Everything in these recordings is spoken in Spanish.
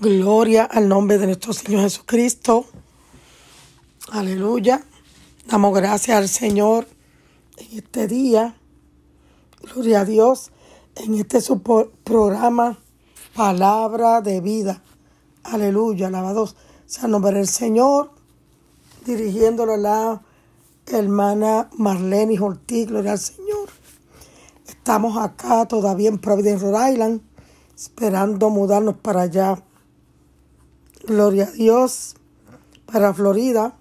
Gloria al nombre de nuestro Señor Jesucristo. Aleluya. Damos gracias al Señor en este día. Gloria a Dios. En este su programa Palabra de Vida. Aleluya. Alabados sea nombre del Señor. Dirigiéndolo a la hermana Marlene Ortiz. Gloria al Señor. Estamos acá todavía en Providence, Rhode Island, esperando mudarnos para allá Gloria a Dios para Florida.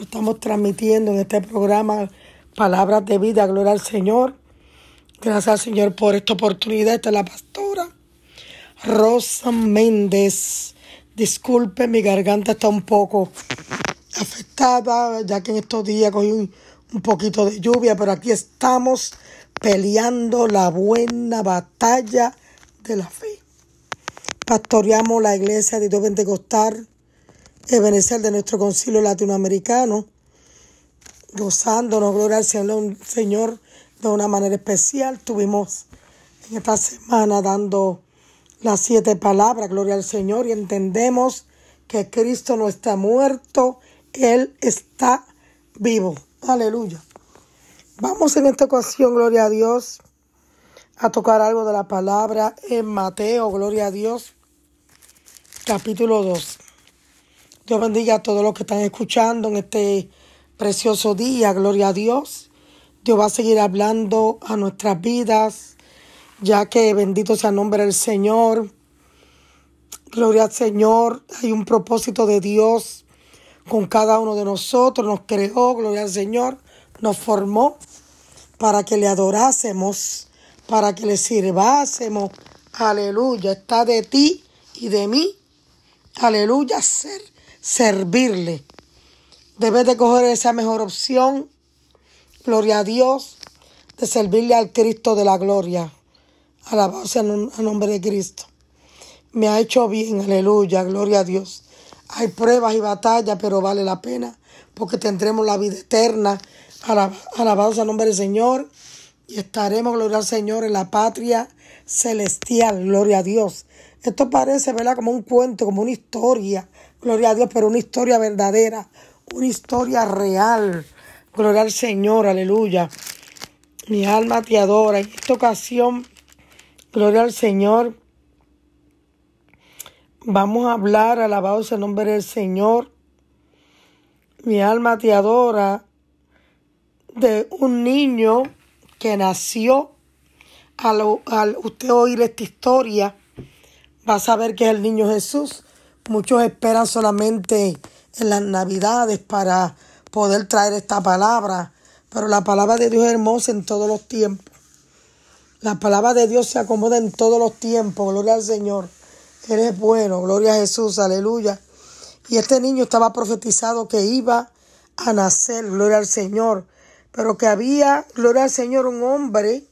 Estamos transmitiendo en este programa palabras de vida. Gloria al Señor. Gracias al Señor por esta oportunidad. Esta es la pastora Rosa Méndez. Disculpe, mi garganta está un poco afectada, ya que en estos días cogí un, un poquito de lluvia, pero aquí estamos peleando la buena batalla de la fe. Pastoreamos la iglesia de Dios Pentecostal, Ebenezer de nuestro concilio latinoamericano, gozándonos, gloria al Señor, de una manera especial. Tuvimos en esta semana dando las siete palabras, gloria al Señor, y entendemos que Cristo no está muerto, Él está vivo. Aleluya. Vamos en esta ocasión, gloria a Dios, a tocar algo de la palabra en Mateo, gloria a Dios, capítulo 2. Dios bendiga a todos los que están escuchando en este precioso día. Gloria a Dios. Dios va a seguir hablando a nuestras vidas, ya que bendito sea el nombre del Señor. Gloria al Señor. Hay un propósito de Dios con cada uno de nosotros. Nos creó, gloria al Señor. Nos formó para que le adorásemos, para que le sirvásemos. Aleluya. Está de ti y de mí aleluya, ser, servirle. Debes de coger esa mejor opción, gloria a Dios, de servirle al Cristo de la gloria. Alabado sea el nombre de Cristo. Me ha hecho bien, aleluya, gloria a Dios. Hay pruebas y batallas, pero vale la pena, porque tendremos la vida eterna. Alabado sea el nombre del Señor. Y estaremos, gloria al Señor, en la patria celestial, gloria a Dios. Esto parece, ¿verdad? Como un cuento, como una historia, gloria a Dios, pero una historia verdadera, una historia real. Gloria al Señor, aleluya. Mi alma te adora. En esta ocasión, gloria al Señor. Vamos a hablar, alabado sea el nombre del Señor. Mi alma te adora de un niño que nació al, al usted oír esta historia va a saber que es el niño Jesús. Muchos esperan solamente en las navidades para poder traer esta palabra, pero la palabra de Dios es hermosa en todos los tiempos. La palabra de Dios se acomoda en todos los tiempos, gloria al Señor. Eres bueno, gloria a Jesús, aleluya. Y este niño estaba profetizado que iba a nacer, gloria al Señor, pero que había, gloria al Señor, un hombre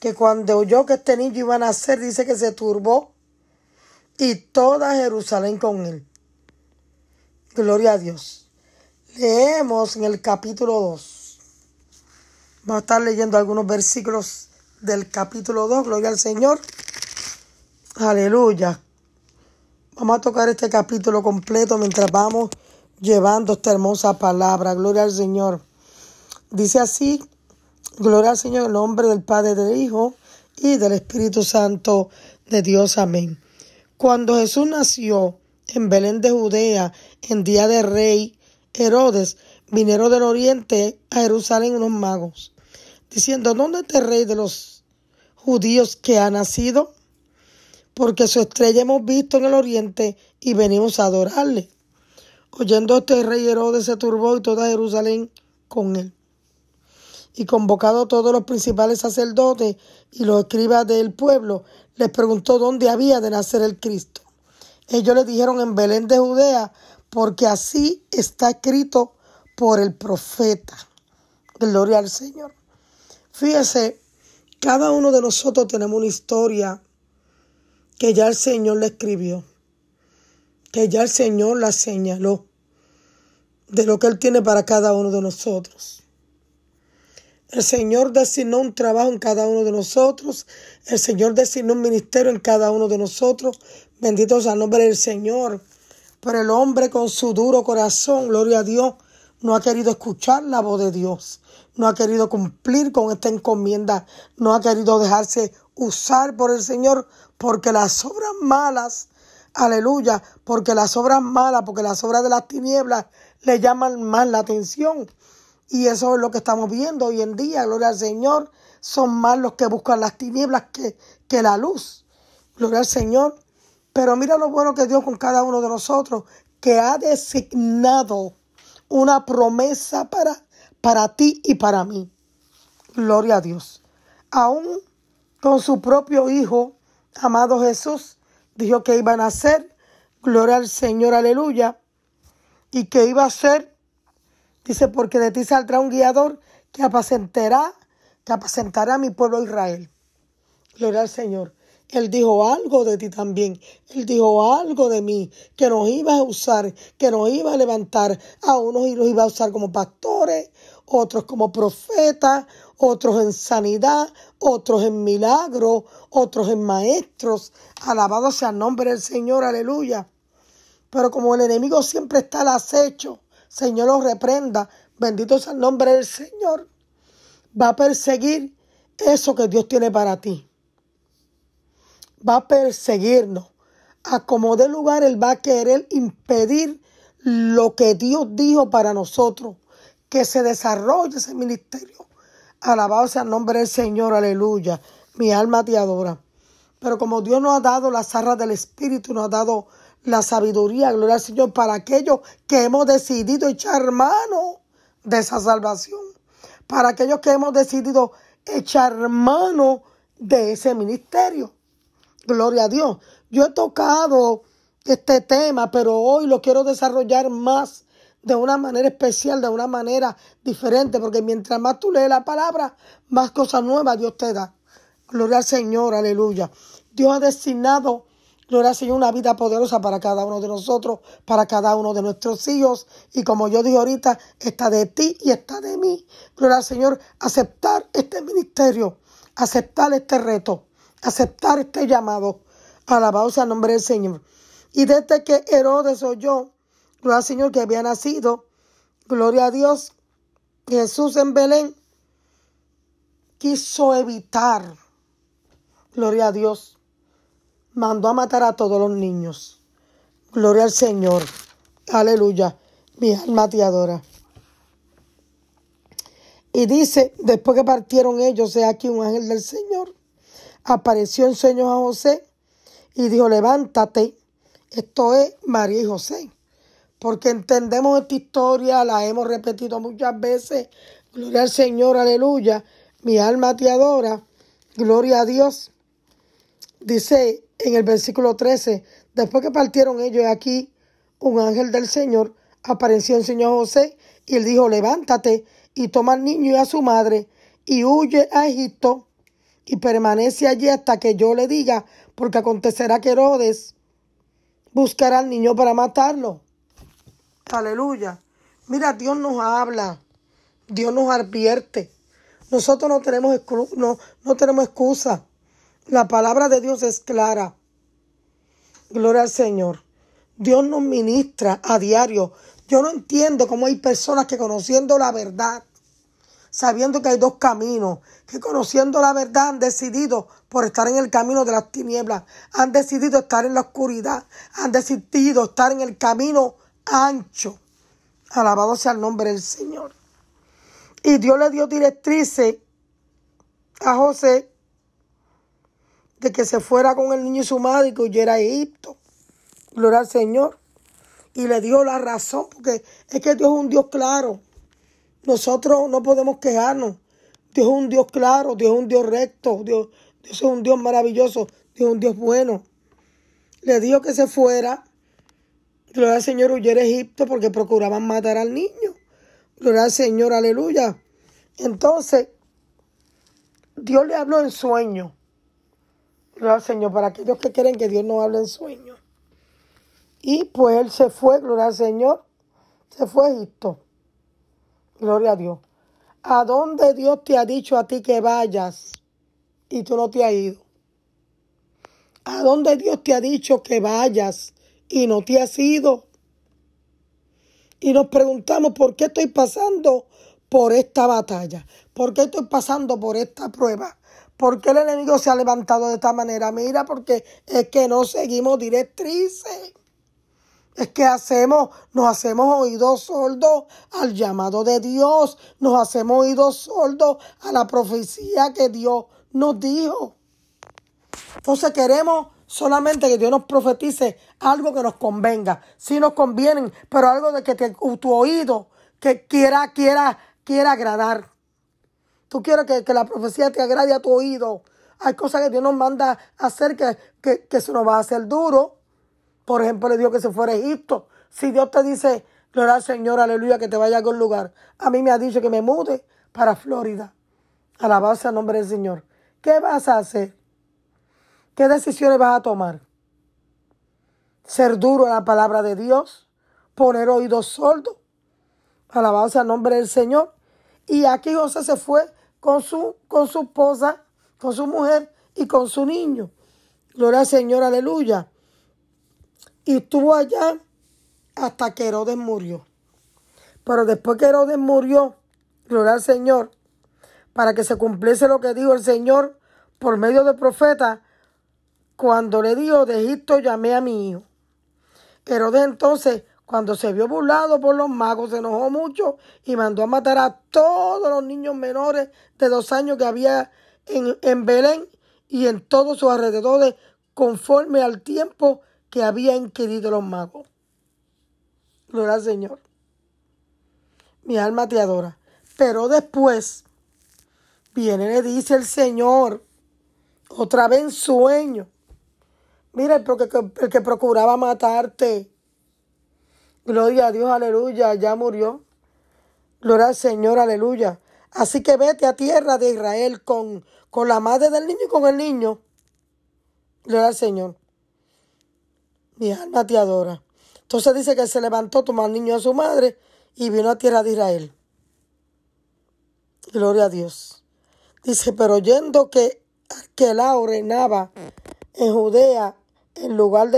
que cuando oyó que este niño iba a nacer, dice que se turbó y toda Jerusalén con él. Gloria a Dios. Leemos en el capítulo 2. Vamos a estar leyendo algunos versículos del capítulo 2. Gloria al Señor. Aleluya. Vamos a tocar este capítulo completo mientras vamos llevando esta hermosa palabra. Gloria al Señor. Dice así, gloria al Señor en nombre del Padre, del Hijo y del Espíritu Santo de Dios. Amén. Cuando Jesús nació en Belén de Judea, en día de rey Herodes, vinieron del oriente a Jerusalén unos magos, diciendo, ¿dónde está el rey de los judíos que ha nacido? Porque su estrella hemos visto en el oriente y venimos a adorarle. Oyendo este rey Herodes se turbó y toda Jerusalén con él. Y convocado todos los principales sacerdotes y los escribas del pueblo, les preguntó dónde había de nacer el Cristo. Ellos le dijeron en Belén de Judea, porque así está escrito por el profeta. Gloria al Señor. Fíjese, cada uno de nosotros tenemos una historia que ya el Señor le escribió, que ya el Señor la señaló de lo que Él tiene para cada uno de nosotros. El Señor designó un trabajo en cada uno de nosotros. El Señor designó un ministerio en cada uno de nosotros. Bendito sea el nombre del Señor. Pero el hombre con su duro corazón, gloria a Dios, no ha querido escuchar la voz de Dios. No ha querido cumplir con esta encomienda. No ha querido dejarse usar por el Señor porque las obras malas, aleluya, porque las obras malas, porque las obras de las tinieblas le llaman más la atención. Y eso es lo que estamos viendo hoy en día, gloria al Señor. Son más los que buscan las tinieblas que, que la luz. Gloria al Señor. Pero mira lo bueno que Dios con cada uno de nosotros, que ha designado una promesa para, para ti y para mí. Gloria a Dios. Aún con su propio Hijo, amado Jesús, dijo que iba a nacer. Gloria al Señor, aleluya. Y que iba a ser Dice, porque de ti saldrá un guiador que apacentará, que apacentará a mi pueblo Israel. Gloria al Señor. Él dijo algo de ti también. Él dijo algo de mí, que nos iba a usar, que nos iba a levantar. A unos y los iba a usar como pastores, otros como profetas, otros en sanidad, otros en milagros, otros en maestros. Alabado sea el nombre del Señor, aleluya. Pero como el enemigo siempre está al acecho, Señor los reprenda. Bendito sea el nombre del Señor. Va a perseguir eso que Dios tiene para ti. Va a perseguirnos. A como de lugar, Él va a querer impedir lo que Dios dijo para nosotros. Que se desarrolle ese ministerio. Alabado sea el nombre del Señor. Aleluya. Mi alma te adora. Pero como Dios nos ha dado las arras del Espíritu, nos ha dado la sabiduría, gloria al Señor, para aquellos que hemos decidido echar mano de esa salvación, para aquellos que hemos decidido echar mano de ese ministerio. Gloria a Dios. Yo he tocado este tema, pero hoy lo quiero desarrollar más de una manera especial, de una manera diferente, porque mientras más tú lees la palabra, más cosas nuevas Dios te da. Gloria al Señor, aleluya. Dios ha destinado Gloria al Señor, una vida poderosa para cada uno de nosotros, para cada uno de nuestros hijos. Y como yo dije ahorita, está de ti y está de mí. Gloria al Señor, aceptar este ministerio, aceptar este reto, aceptar este llamado. Alabado sea el nombre del Señor. Y desde que Herodes oyó, gloria al Señor, que había nacido, gloria a Dios, Jesús en Belén, quiso evitar, gloria a Dios, mandó a matar a todos los niños. Gloria al Señor. Aleluya. Mi alma te adora. Y dice, después que partieron ellos, he aquí un ángel del Señor, apareció en sueños a José y dijo, levántate. Esto es María y José. Porque entendemos esta historia, la hemos repetido muchas veces. Gloria al Señor, aleluya. Mi alma te adora. Gloria a Dios. Dice en el versículo 13, después que partieron ellos, aquí un ángel del Señor apareció en Señor José y él dijo, levántate y toma al niño y a su madre y huye a Egipto y permanece allí hasta que yo le diga, porque acontecerá que Herodes buscará al niño para matarlo. Aleluya. Mira, Dios nos habla, Dios nos advierte. Nosotros no tenemos, no, no tenemos excusa. La palabra de Dios es clara. Gloria al Señor. Dios nos ministra a diario. Yo no entiendo cómo hay personas que conociendo la verdad, sabiendo que hay dos caminos, que conociendo la verdad han decidido por estar en el camino de las tinieblas, han decidido estar en la oscuridad, han decidido estar en el camino ancho. Alabado sea el nombre del Señor. Y Dios le dio directrices a José de que se fuera con el niño y su madre y que huyera a Egipto. Gloria al Señor. Y le dio la razón, porque es que Dios es un Dios claro. Nosotros no podemos quejarnos. Dios es un Dios claro, Dios es un Dios recto, Dios, Dios es un Dios maravilloso, Dios es un Dios bueno. Le dijo que se fuera. Gloria al Señor, huyera a Egipto porque procuraban matar al niño. Gloria al Señor, aleluya. Entonces, Dios le habló en sueño. Gloria al Señor, para aquellos que quieren que Dios no hable en sueños. Y pues él se fue, gloria al Señor, se fue a Egipto. Gloria a Dios. ¿A dónde Dios te ha dicho a ti que vayas y tú no te has ido? ¿A dónde Dios te ha dicho que vayas y no te has ido? Y nos preguntamos, ¿por qué estoy pasando por esta batalla? ¿Por qué estoy pasando por esta prueba? ¿Por qué el enemigo se ha levantado de esta manera? Mira, porque es que no seguimos directrices. Es que hacemos, nos hacemos oídos sordos al llamado de Dios, nos hacemos oídos sordos a la profecía que Dios nos dijo. Entonces queremos solamente que Dios nos profetice algo que nos convenga, si nos conviene, pero algo de que tu oído que quiera, quiera, quiera agradar. Tú quieres que, la profecía te agrade a tu oído. Hay cosas que Dios nos manda a hacer que, que, que se nos va a hacer duro. Por ejemplo, le dijo que se fuera a Egipto. Si Dios te dice, gloria al Señor, aleluya, que te vaya a algún lugar. A mí me ha dicho que me mude para Florida. Alabarse al nombre del Señor. ¿Qué vas a hacer? ¿Qué decisiones vas a tomar? Ser duro en la palabra de Dios, poner oídos sordos, alabarse al nombre del Señor. Y aquí José se fue con su, con su esposa, con su mujer y con su niño. Gloria al Señor, aleluya. Y estuvo allá hasta que Herodes murió. Pero después que Herodes murió, gloria al Señor, para que se cumpliese lo que dijo el Señor por medio del profeta, cuando le dijo, de Egipto llamé a mi hijo. Herodes entonces, cuando se vio burlado por los magos, se enojó mucho y mandó a matar a todos los niños menores de dos años que había en, en Belén y en todos sus alrededores, conforme al tiempo que habían querido los magos. Gloria al Señor. Mi alma te adora. Pero después viene le dice el Señor, otra vez en sueño. Mira, el que, el que procuraba matarte. Gloria a Dios, aleluya, ya murió. Gloria al Señor, aleluya. Así que vete a tierra de Israel con, con la madre del niño y con el niño. Gloria al Señor mi alma te adora. Entonces dice que se levantó, tomó al niño a su madre y vino a tierra de Israel. Gloria a Dios. Dice, pero oyendo que Arquelao reinaba en Judea en lugar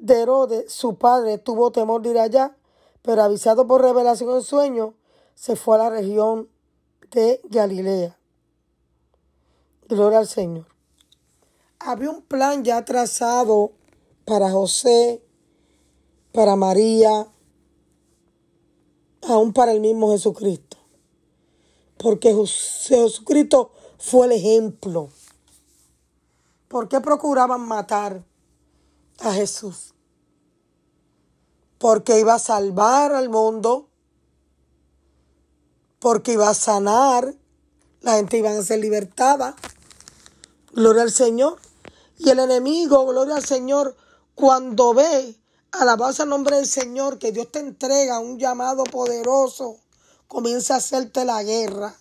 de Herodes, su padre tuvo temor de ir allá, pero avisado por revelación en sueño, se fue a la región de Galilea. Gloria al Señor. Había un plan ya trazado para José, para María, aún para el mismo Jesucristo. Porque Jesucristo fue el ejemplo. ¿Por qué procuraban matar a Jesús? Porque iba a salvar al mundo, porque iba a sanar, la gente iba a ser libertada. Gloria al Señor. Y el enemigo, gloria al Señor, cuando ve, alabanza al nombre del Señor, que Dios te entrega un llamado poderoso, comienza a hacerte la guerra.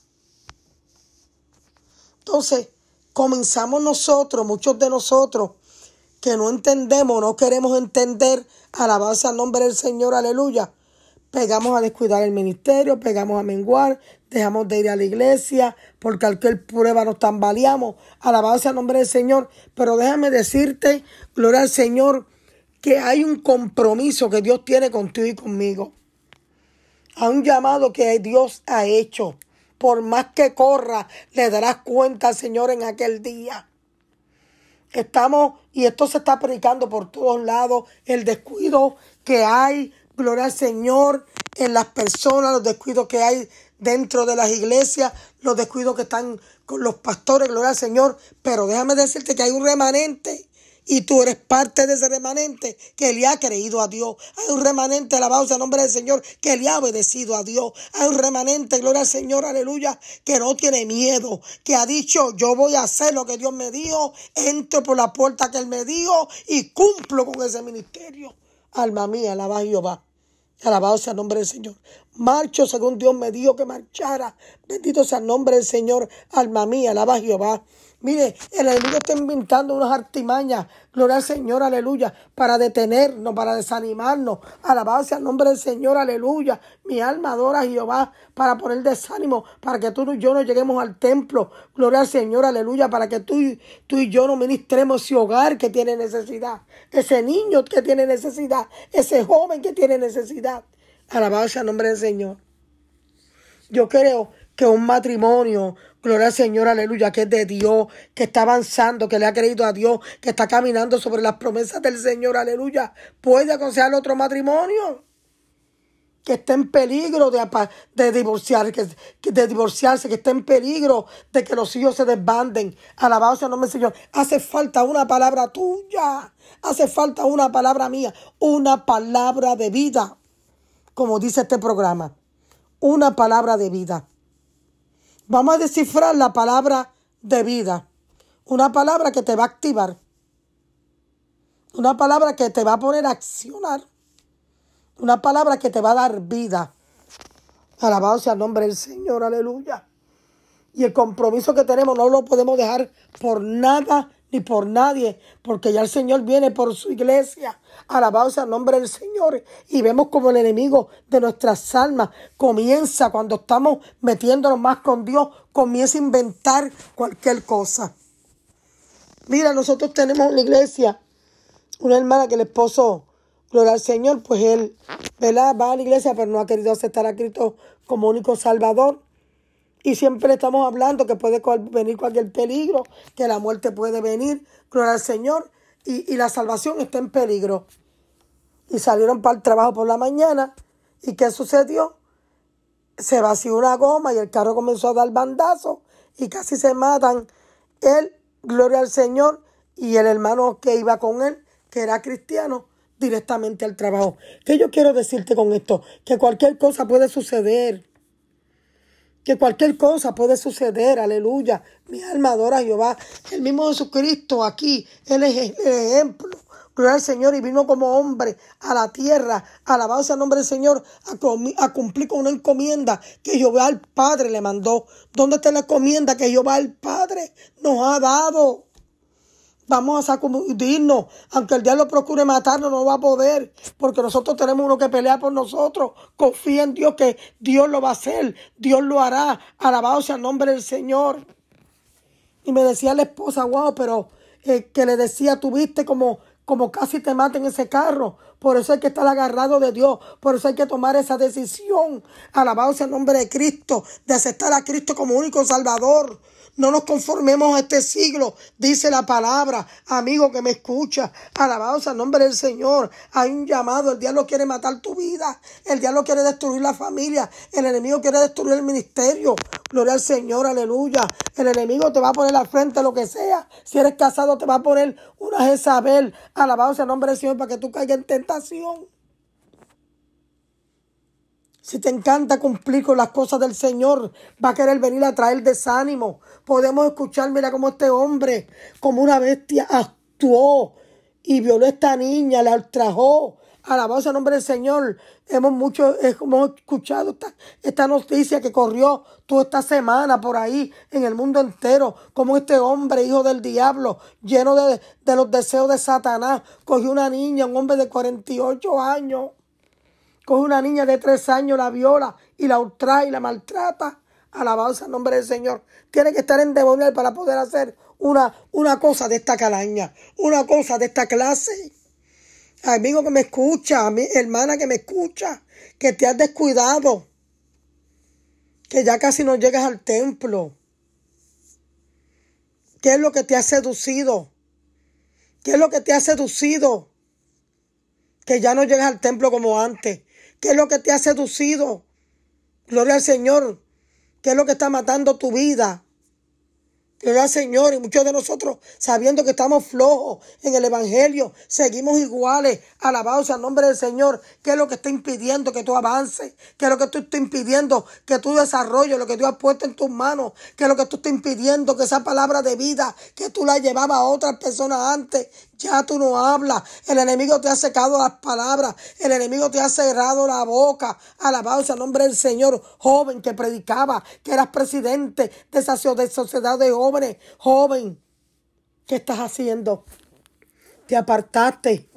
Entonces, comenzamos nosotros, muchos de nosotros, que no entendemos, no queremos entender, alabanza al nombre del Señor, aleluya. Pegamos a descuidar el ministerio, pegamos a menguar, dejamos de ir a la iglesia, porque cualquier prueba nos tambaleamos. Alabanza al nombre del Señor. Pero déjame decirte, gloria al Señor, que hay un compromiso que Dios tiene contigo y conmigo. Hay un llamado que Dios ha hecho. Por más que corra, le darás cuenta al Señor en aquel día. Estamos, y esto se está predicando por todos lados, el descuido que hay, gloria al Señor, en las personas, los descuidos que hay dentro de las iglesias, los descuidos que están con los pastores, gloria al Señor. Pero déjame decirte que hay un remanente y tú eres parte de ese remanente que le ha creído a Dios. Hay un remanente, alabado en nombre del Señor, que le ha obedecido a Dios. Hay un remanente, gloria al Señor, aleluya, que no tiene miedo, que ha dicho, yo voy a hacer lo que Dios me dijo, entro por la puerta que Él me dijo y cumplo con ese ministerio. Alma mía, alaba Jehová. Alabado sea el nombre del Señor. Marcho según Dios me dijo que marchara. Bendito sea el nombre del Señor. Alma mía, alaba a Jehová. Mire, el enemigo está inventando unas artimañas, gloria al Señor, aleluya, para detenernos, para desanimarnos. Alabanza al nombre del Señor, aleluya. Mi alma adora a Jehová para poner desánimo, para que tú y yo no lleguemos al templo. Gloria al Señor, aleluya, para que tú, tú y yo no ministremos ese hogar que tiene necesidad, ese niño que tiene necesidad, ese joven que tiene necesidad. Alabanza al nombre del Señor. Yo creo que un matrimonio, gloria al Señor, aleluya, que es de Dios, que está avanzando, que le ha creído a Dios, que está caminando sobre las promesas del Señor, aleluya, puede aconsejar otro matrimonio que está en peligro de, de, divorciar, que, de divorciarse, que está en peligro de que los hijos se desbanden. Alabado sea el nombre del Señor. Hace falta una palabra tuya. Hace falta una palabra mía. Una palabra de vida. Como dice este programa. Una palabra de vida. Vamos a descifrar la palabra de vida. Una palabra que te va a activar. Una palabra que te va a poner a accionar. Una palabra que te va a dar vida. Alabado sea el nombre del Señor, aleluya. Y el compromiso que tenemos no lo podemos dejar por nada ni por nadie, porque ya el Señor viene por su iglesia. Alabado sea el nombre del Señor. Y vemos como el enemigo de nuestras almas comienza cuando estamos metiéndonos más con Dios, comienza a inventar cualquier cosa. Mira, nosotros tenemos en la iglesia una hermana que el esposo, gloria al Señor, pues él, ¿verdad? Va a la iglesia, pero no ha querido aceptar a Cristo como único Salvador. Y siempre estamos hablando que puede venir cualquier peligro, que la muerte puede venir, gloria al Señor, y, la salvación está en peligro. Y salieron para el trabajo por la mañana. ¿Y qué sucedió? Se vació una goma y el carro comenzó a dar bandazo y casi se matan. Él, gloria al Señor, y el hermano que iba con él, que era cristiano, directamente al trabajo. ¿Qué yo quiero decirte con esto? Que cualquier cosa puede suceder que cualquier cosa puede suceder, aleluya. Mi alma adora a Jehová. El mismo Jesucristo aquí, Él es el ejemplo. Gloria al Señor y vino como hombre a la tierra, alabado al nombre del Señor, a, a, cumplir con una encomienda que Jehová el Padre le mandó. ¿Dónde está la encomienda que Jehová el Padre nos ha dado? Vamos a sacudirnos. Aunque el diablo procure matarnos, no va a poder. Porque nosotros tenemos uno que pelea por nosotros. Confía en Dios que Dios lo va a hacer. Dios lo hará. Alabado sea el nombre del Señor. Y me decía la esposa, wow, pero eh, que le decía, tuviste como, como casi te maten ese carro. Por eso hay que estar agarrado de Dios. Por eso hay que tomar esa decisión. Alabado sea el nombre de Cristo. De aceptar a Cristo como único Salvador. No nos conformemos a este siglo, dice la palabra. Amigo que me escucha, alabados al nombre del Señor. Hay un llamado, el diablo quiere matar tu vida, el diablo quiere destruir la familia, el enemigo quiere destruir el ministerio. Gloria al Señor, aleluya. El enemigo te va a poner al frente lo que sea. Si eres casado, te va a poner una Jezabel. Alabados al nombre del Señor para que tú caigas en tentación. Si te encanta cumplir con las cosas del Señor, va a querer venir a traer desánimo. Podemos escuchar, mira cómo este hombre, como una bestia, actuó y violó a esta niña, la ultrajó. Alabado sea el nombre del Señor. Hemos mucho, hemos escuchado esta, esta, noticia que corrió toda esta semana por ahí en el mundo entero. Como este hombre, hijo del diablo, lleno de, de los deseos de Satanás, cogió una niña, un hombre de 48 años Coge una niña de tres años, la viola y la ultraja y la maltrata. Alabanza al nombre del Señor. Tiene que estar en demonio para poder hacer una, una cosa de esta calaña, una cosa de esta clase. Amigo que me escucha, a mi hermana que me escucha, que te has descuidado, que ya casi no llegas al templo. ¿Qué es lo que te ha seducido? ¿Qué es lo que te ha seducido? Que ya no llegas al templo como antes. ¿Qué es lo que te ha seducido? Gloria al Señor. ¿Qué es lo que está matando tu vida? Gloria al Señor. Y muchos de nosotros, sabiendo que estamos flojos en el Evangelio, seguimos iguales. Alabados al nombre del Señor. ¿Qué es lo que está impidiendo que tú avances? ¿Qué es lo que tú está impidiendo que tú desarrolles lo que Dios ha puesto en tus manos? ¿Qué es lo que tú está impidiendo que esa palabra de vida que tú la llevabas a otras personas antes Ya tú no hablas. El enemigo te ha secado las palabras. El enemigo te ha cerrado la boca. Alabado sea el nombre del Señor. Joven que predicaba, que eras presidente de esa sociedad de jóvenes. Joven, ¿qué estás haciendo? Te apartaste.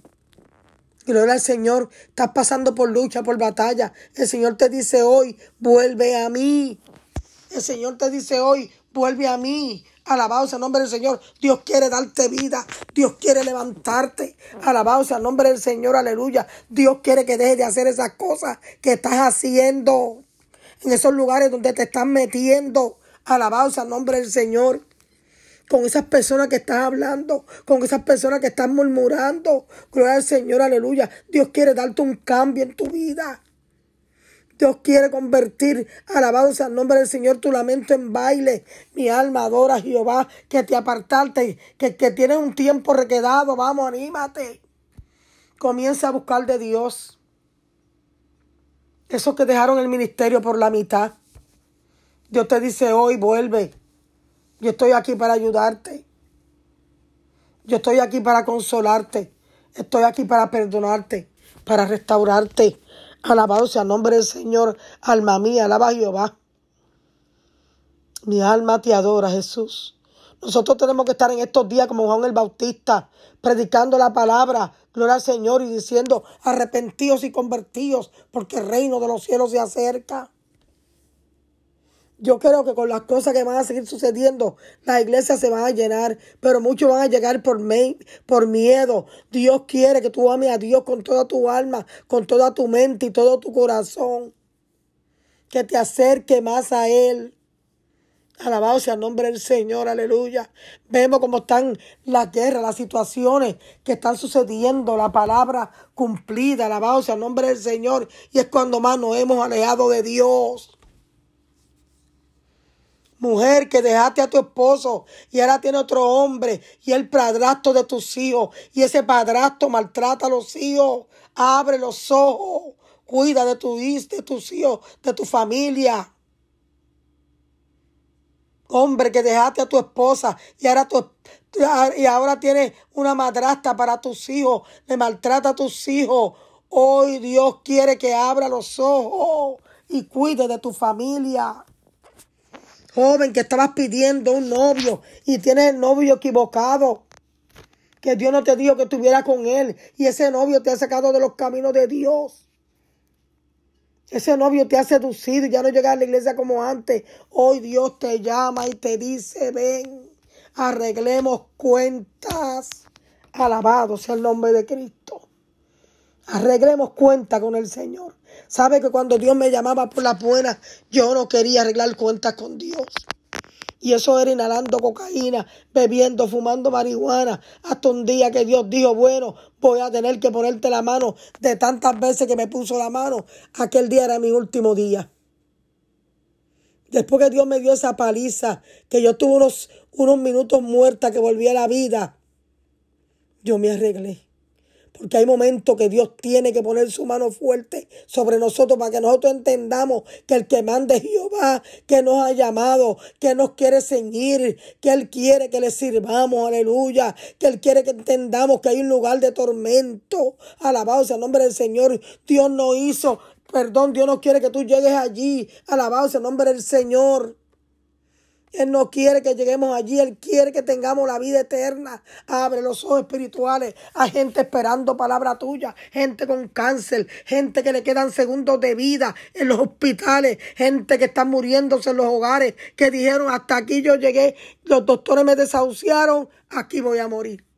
Gloria al Señor. Estás pasando por lucha, por batalla. El Señor te dice hoy, vuelve a mí. El Señor te dice hoy, vuelve a mí. Alabado sea el nombre del Señor. Dios quiere darte vida. Dios quiere levantarte. Alabado sea el nombre del Señor. Aleluya. Dios quiere que dejes de hacer esas cosas que estás haciendo. En esos lugares donde te estás metiendo. Alabado sea el nombre del Señor. Con esas personas que estás hablando. Con esas personas que están murmurando. Gloria al Señor. Aleluya. Dios quiere darte un cambio en tu vida. Dios quiere convertir, alabado sea el nombre del Señor, tu lamento en baile. Mi alma adora a Jehová, que te apartaste, que, que tienes un tiempo requedado. Vamos, anímate. Comienza a buscar de Dios. Esos que dejaron el ministerio por la mitad. Dios te dice hoy, vuelve. Yo estoy aquí para ayudarte. Yo estoy aquí para consolarte. Estoy aquí para perdonarte, para restaurarte. Alabado sea el nombre del Señor. Alma mía, alaba Jehová. Mi alma te adora, Jesús. Nosotros tenemos que estar en estos días como Juan el Bautista, predicando la palabra, gloria al Señor y diciendo, arrepentidos y convertidos, porque el reino de los cielos se acerca. Yo creo que con las cosas que van a seguir sucediendo, las iglesias se van a llenar, pero muchos van a llegar por, por miedo. Dios quiere que tú ames a Dios con toda tu alma, con toda tu mente y todo tu corazón. Que te acerque más a Él. Alabado sea el nombre del Señor, aleluya. Vemos cómo están las guerras, las situaciones que están sucediendo, la palabra cumplida, alabado sea el nombre del Señor. Y es cuando más nos hemos alejado de Dios. Mujer que dejaste a tu esposo y ahora tiene otro hombre y el padrastro de tus hijos y ese padrastro maltrata a los hijos. Abre los ojos. Cuida de, tu, de tus hijos, de tu familia. Hombre que dejaste a tu esposa y ahora, tu, y ahora una madrastra para tus hijos. Le maltrata a tus hijos. Hoy Dios quiere que abra los ojos y cuide de tu familia. Joven que estabas pidiendo un novio y tienes el novio equivocado. Que Dios no te dijo que estuviera con él. Y ese novio te ha sacado de los caminos de Dios. Ese novio te ha seducido y ya no llega a la iglesia como antes. Hoy Dios te llama y te dice, ven, arreglemos cuentas. Alabado sea el nombre de Cristo. Arreglemos cuenta con el Señor. Sabe que cuando Dios me llamaba por la buena, yo no quería arreglar cuentas con Dios. Y eso era inhalando cocaína, bebiendo, fumando marihuana, hasta un día que Dios dijo, bueno, voy a tener que ponerte la mano de tantas veces que me puso la mano. Aquel día era mi último día. Después que Dios me dio esa paliza, que yo tuve unos, unos minutos muerta, que volví a la vida, yo me arreglé. Porque hay momentos que Dios tiene que poner su mano fuerte sobre nosotros para que nosotros entendamos que el que manda es Jehová, que nos ha llamado, que nos quiere ceñir, que Él quiere que le sirvamos, aleluya, que Él quiere que entendamos que hay un lugar de tormento. Alabado sea el nombre del Señor. Dios no hizo, perdón, Dios no quiere que tú llegues allí. Alabado sea el nombre del Señor. Él no quiere que lleguemos allí, Él quiere que tengamos la vida eterna. Abre los ojos espirituales a gente esperando palabra tuya, gente con cáncer, gente que le quedan segundos de vida en los hospitales, gente que está muriéndose en los hogares, que dijeron hasta aquí yo llegué, los doctores me desahuciaron, aquí voy a morir.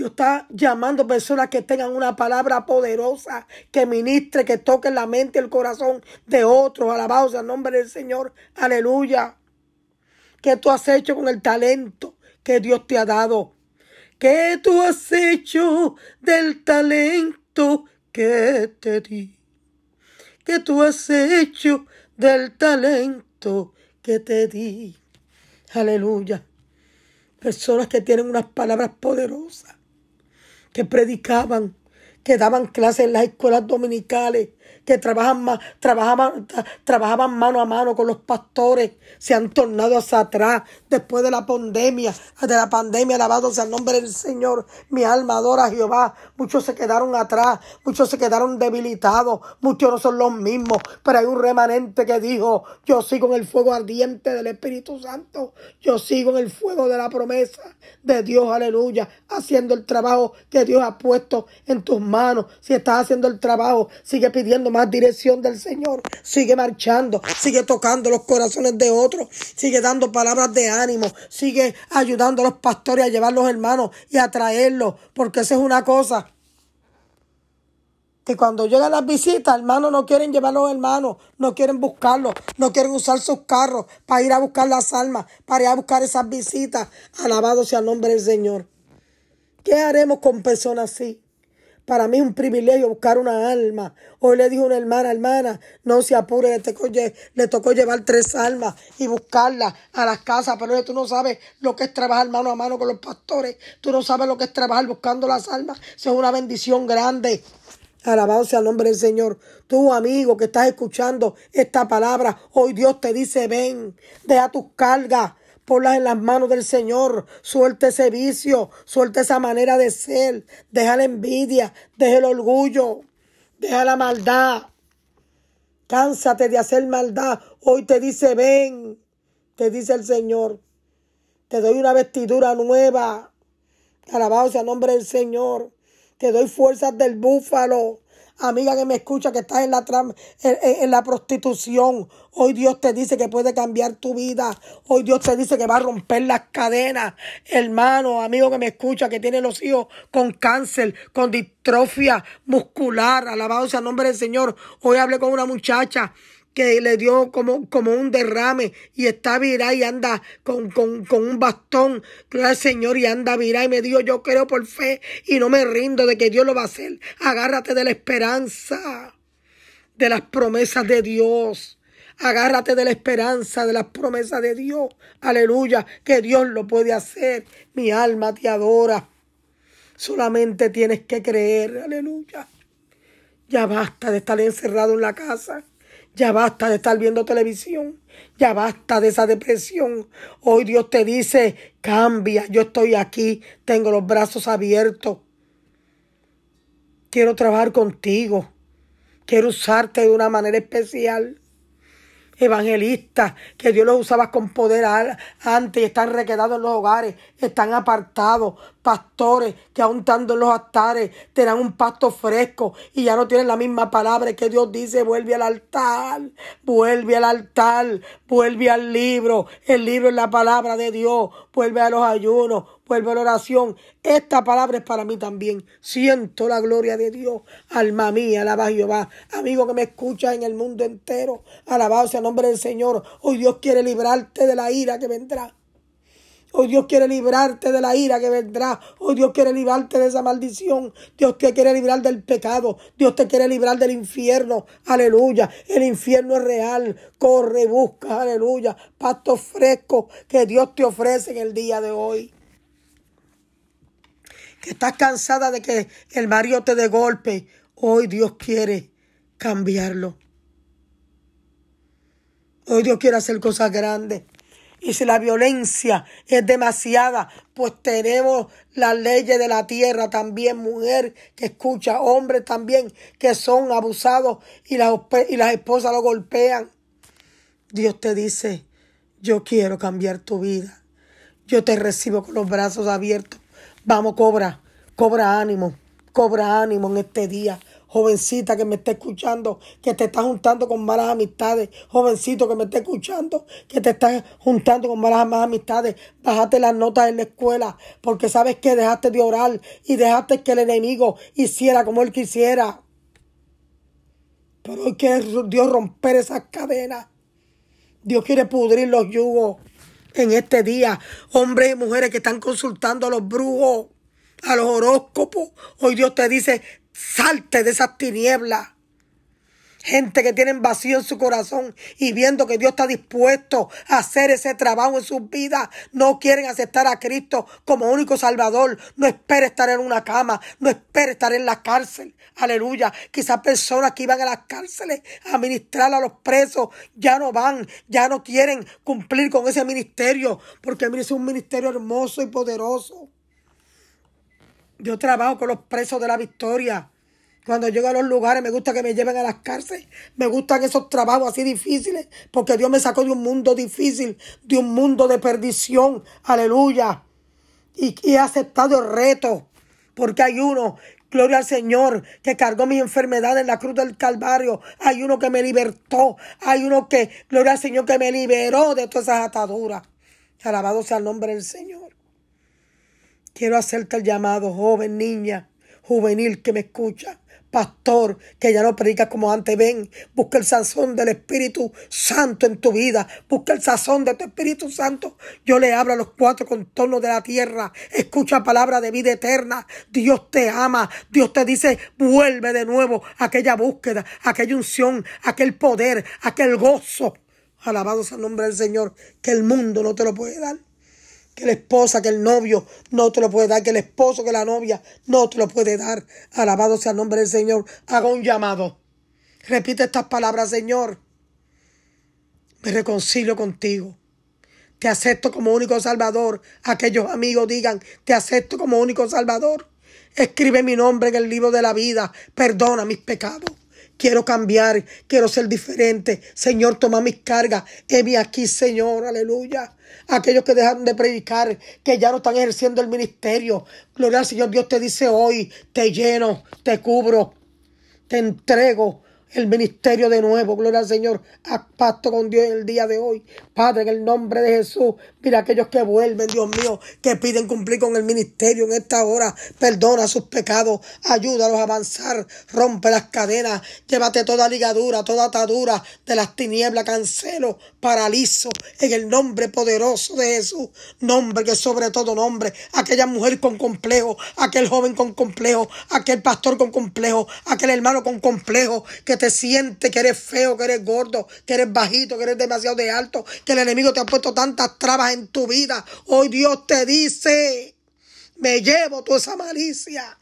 Dios está llamando personas que tengan una palabra poderosa, que ministre, que toque la mente y el corazón de otros. Alabados al nombre del Señor. Aleluya. ¿Qué tú has hecho con el talento que Dios te ha dado? ¿Qué tú has hecho del talento que te di? ¿Qué tú has hecho del talento que te di? Aleluya. Personas que tienen unas palabras poderosas que predicaban, que daban clases en las escuelas dominicales. Que trabajan, trabajaban, trabajaban mano a mano con los pastores se han tornado hacia atrás después de la pandemia, de la pandemia, alabado sea el nombre del Señor. Mi alma adora a Jehová. Muchos se quedaron atrás, muchos se quedaron debilitados, muchos no son los mismos, pero hay un remanente que dijo, yo sigo en el fuego ardiente del Espíritu Santo, yo sigo en el fuego de la promesa de Dios, aleluya, haciendo el trabajo que Dios ha puesto en tus manos. Si estás haciendo el trabajo, sigue pidiendo más dirección del Señor, sigue marchando, sigue tocando los corazones de otros, sigue dando palabras de ánimo, sigue ayudando a los pastores a llevar los hermanos y a traerlos, porque esa es una cosa. Que cuando llegan las visitas, hermanos no quieren llevar a los hermanos, no quieren buscarlos, no quieren usar sus carros para ir a buscar las almas, para ir a buscar esas visitas. Alabado sea el nombre del Señor. ¿Qué haremos con personas así? Para mí es un privilegio buscar una alma. Hoy le dijo una hermana, hermana, no se apure, le tocó, le tocó llevar tres almas y buscarlas a las casas, pero tú no sabes lo que es trabajar mano a mano con los pastores, tú no sabes lo que es trabajar buscando las almas, eso es una bendición grande. Alabado sea el nombre del Señor. Tú, amigo, que estás escuchando esta palabra, hoy Dios te dice, ven, deja tus cargas, ponlas en las manos del Señor. Suelta ese vicio, suelta esa manera de ser. Deja la envidia, deja el orgullo, deja la maldad. Cánsate de hacer maldad. Hoy te dice, ven, te dice el Señor. Te doy una vestidura nueva. Alabado sea nombre del Señor. Te doy fuerzas del búfalo amiga que me escucha, que estás en la, en, la prostitución. Hoy Dios te dice que puede cambiar tu vida. Hoy Dios te dice que va a romper las cadenas. Hermano, amigo que me escucha, que tiene los hijos con cáncer, con distrofia muscular. Alabado sea el nombre del Señor. Hoy hablé con una muchacha que le dio como, como un derrame y está virada y anda con, con, con un bastón, gloria al Señor, y anda virada y me dijo, yo creo por fe y no me rindo de que Dios lo va a hacer. Agárrate de la esperanza, de las promesas de Dios. Agárrate de la esperanza, de las promesas de Dios. Aleluya, que Dios lo puede hacer. Mi alma te adora. Solamente tienes que creer. Aleluya. Ya basta de estar encerrado en la casa. Ya basta de estar viendo televisión. Ya basta de esa depresión. Hoy Dios te dice, cambia, yo estoy aquí, tengo los brazos abiertos. Quiero trabajar contigo. Quiero usarte de una manera especial evangelistas que Dios los usaba con poder antes y están requedados en los hogares, están apartados, pastores que aún estando en los altares te dan un pasto fresco y ya no tienen la misma palabra que Dios dice, vuelve al altar, vuelve al altar, vuelve al libro, el libro es la palabra de Dios, vuelve a los ayunos, vuelve a la oración. Esta palabra es para mí también. Siento la gloria de Dios. Alma mía, alaba Jehová. Amigo que me escucha en el mundo entero, alabado sea el nombre del Señor. Hoy Dios quiere librarte de la ira que vendrá. Hoy Dios quiere librarte de la ira que vendrá. Hoy Dios quiere librarte de esa maldición. Dios te quiere librar del pecado. Dios te quiere librar del infierno. Aleluya. El infierno es real. Corre, busca. Aleluya. Pasto fresco que Dios te ofrece en el día de hoy. Que estás cansada de que el marido te dé golpe. Hoy Dios quiere cambiarlo. Hoy Dios quiere hacer cosas grandes. Y si la violencia es demasiada, pues tenemos las leyes de la tierra también, mujer que escucha, hombres también que son abusados y las, y las esposas lo golpean. Dios te dice, yo quiero cambiar tu vida. Yo te recibo con los brazos abiertos. Vamos, cobra, cobra ánimo, cobra ánimo en este día jovencita que me está escuchando, que te está juntando con malas amistades, jovencito que me está escuchando, que te está juntando con malas, amistades, bájate las notas en la escuela, porque sabes que dejaste de orar y dejaste que el enemigo hiciera como él quisiera. Pero hoy quiere Dios romper esas cadenas. Dios quiere pudrir los yugos en este día. Hombres y mujeres que están consultando a los brujos, a los horóscopos. Hoy Dios te dice, Salte de esas tinieblas. Gente que tienen vacío en su corazón y viendo que Dios está dispuesto a hacer ese trabajo en sus vidas, no quieren aceptar a Cristo como único Salvador. No espere estar en una cama, no espere estar en la cárcel. Aleluya. Quizás personas que iban a las cárceles a ministrar a los presos ya no van, ya no quieren cumplir con ese ministerio, porque es un ministerio hermoso y poderoso. Yo trabajo con los presos de la victoria. Cuando llego a los lugares me gusta que me lleven a las cárceles. Me gustan esos trabajos así difíciles porque Dios me sacó de un mundo difícil, de un mundo de perdición. Aleluya. Y, he aceptado el reto porque hay uno Gloria al Señor que cargó mi enfermedad en la cruz del Calvario. Hay uno que me libertó. Hay uno que, gloria al Señor, que me liberó de todas esas ataduras. Alabado sea el nombre del Señor. Quiero hacerte el llamado, joven, niña, juvenil que me escucha. Pastor, que ya no predica como antes, ven, busca el sazón del Espíritu Santo en tu vida, busca el sazón de tu Espíritu Santo. Yo le hablo a los cuatro contornos de la tierra, escucha palabra de vida eterna. Dios te ama, Dios te dice, vuelve de nuevo aquella búsqueda, aquella unción, aquel poder, aquel gozo. Alabado sea el nombre del Señor, que el mundo no te lo puede dar que la esposa, que el novio no te lo puede dar, que el esposo, que la novia no te lo puede dar. Alabado sea el nombre del Señor. Haga un llamado. Repite estas palabras, Señor. Me reconcilio contigo. Te acepto como único Salvador. Aquellos amigos digan, te acepto como único Salvador. Escribe mi nombre en el libro de la vida. Perdona mis pecados. Quiero cambiar, quiero ser diferente. Señor, toma mis cargas. Heme aquí, Señor, aleluya. Aquellos que dejaron de predicar, que ya no están ejerciendo el ministerio. Gloria al Señor, Dios te dice hoy, te lleno, te cubro, te entrego el ministerio de nuevo. Gloria al Señor. a pacto con Dios en el día de hoy. Padre, en el nombre de Jesús. Mira aquellos que vuelven, Dios mío, que piden cumplir con el ministerio en esta hora. Perdona sus pecados. Ayúdalos a avanzar. Rompe las cadenas. Llévate toda ligadura, toda atadura de las tinieblas. Cancelo, paralizo. En el nombre poderoso de Jesús. Nombre que sobre todo nombre. Aquella mujer con complejo. Aquel joven con complejo. Aquel pastor con complejo. Aquel hermano con complejo. Que te sientes que eres feo, que eres gordo, que eres bajito, que eres demasiado de alto, que el enemigo te ha puesto tantas trabas en tu vida. Hoy Dios te dice, me llevo toda esa malicia.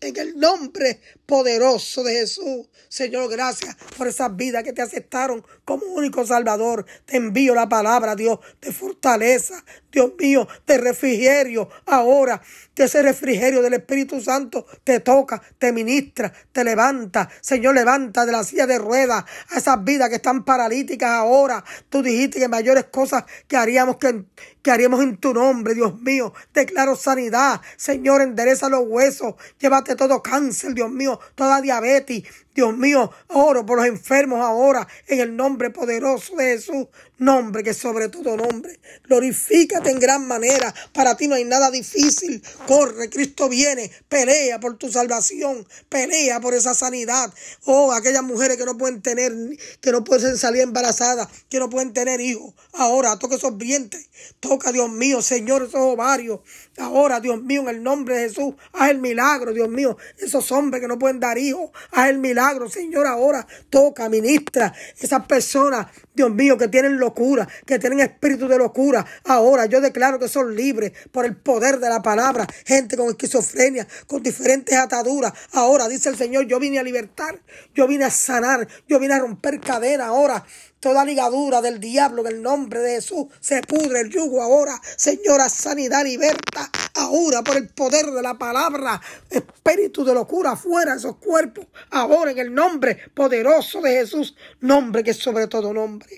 En el nombre poderoso de Jesús. Señor, gracias por esas vidas que te aceptaron como único Salvador. Te envío la palabra, Dios, de fortaleza, Dios mío, de refrigerio. Ahora, que ese refrigerio del Espíritu Santo te toca, te ministra, te levanta. Señor, levanta de la silla de ruedas a esas vidas que están paralíticas ahora. Tú dijiste que mayores cosas que haríamos que, que haríamos en tu nombre, Dios mío. Declaro sanidad. Señor, endereza los huesos. Llévate todo cáncer, Dios mío, toda diabetes, Dios mío, oro por los enfermos ahora en el nombre poderoso de Jesús, nombre que sobre todo nombre. Glorifícate en gran manera. Para ti no hay nada difícil. Corre, Cristo viene. Pelea por tu salvación. Pelea por esa sanidad. Oh, aquellas mujeres que no pueden tener, que no pueden salir embarazadas, que no pueden tener hijos. Ahora toca esos vientres. Toca, Dios mío, Señor, esos ovarios. Ahora, Dios mío, en el nombre de Jesús, haz el milagro, Dios mío. Esos hombres que no pueden dar hijos, haz el milagro Señor, ahora toca, ministra esas personas, Dios mío, que tienen locura, que tienen espíritu de locura. Ahora yo declaro que son libres por el poder de la palabra. Gente con esquizofrenia, con diferentes ataduras. Ahora dice el Señor, yo vine a libertar, yo vine a sanar, yo vine a romper cadena ahora. Toda ligadura del diablo en el nombre de Jesús se pudre el yugo ahora. Señora, sanidad liberta ahora por el poder de la palabra. Espíritu de locura fuera de esos cuerpos. Ahora en el nombre poderoso de Jesús. Nombre que es sobre todo nombre.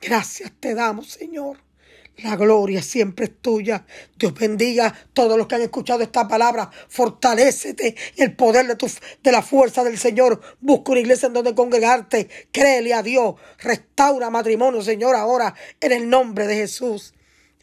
Gracias te damos, Señor. La gloria siempre es tuya. Dios bendiga a todos los que han escuchado esta palabra. Fortalécete el poder de, tu, de la fuerza del Señor. Busca una iglesia en donde congregarte. Créele a Dios. Restaura matrimonio, Señor, ahora en el nombre de Jesús.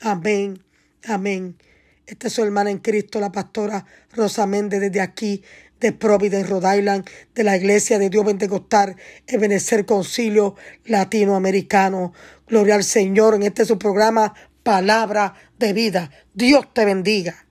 Amén. Amén. Esta es su hermana en Cristo, la pastora Rosa Méndez, desde aquí, de Providence, Rhode Island, de la Iglesia de Dios Pentecostal, Ebenecer Concilio Latinoamericano. Gloria al Señor en este su programa Palabra de Vida. Dios te bendiga.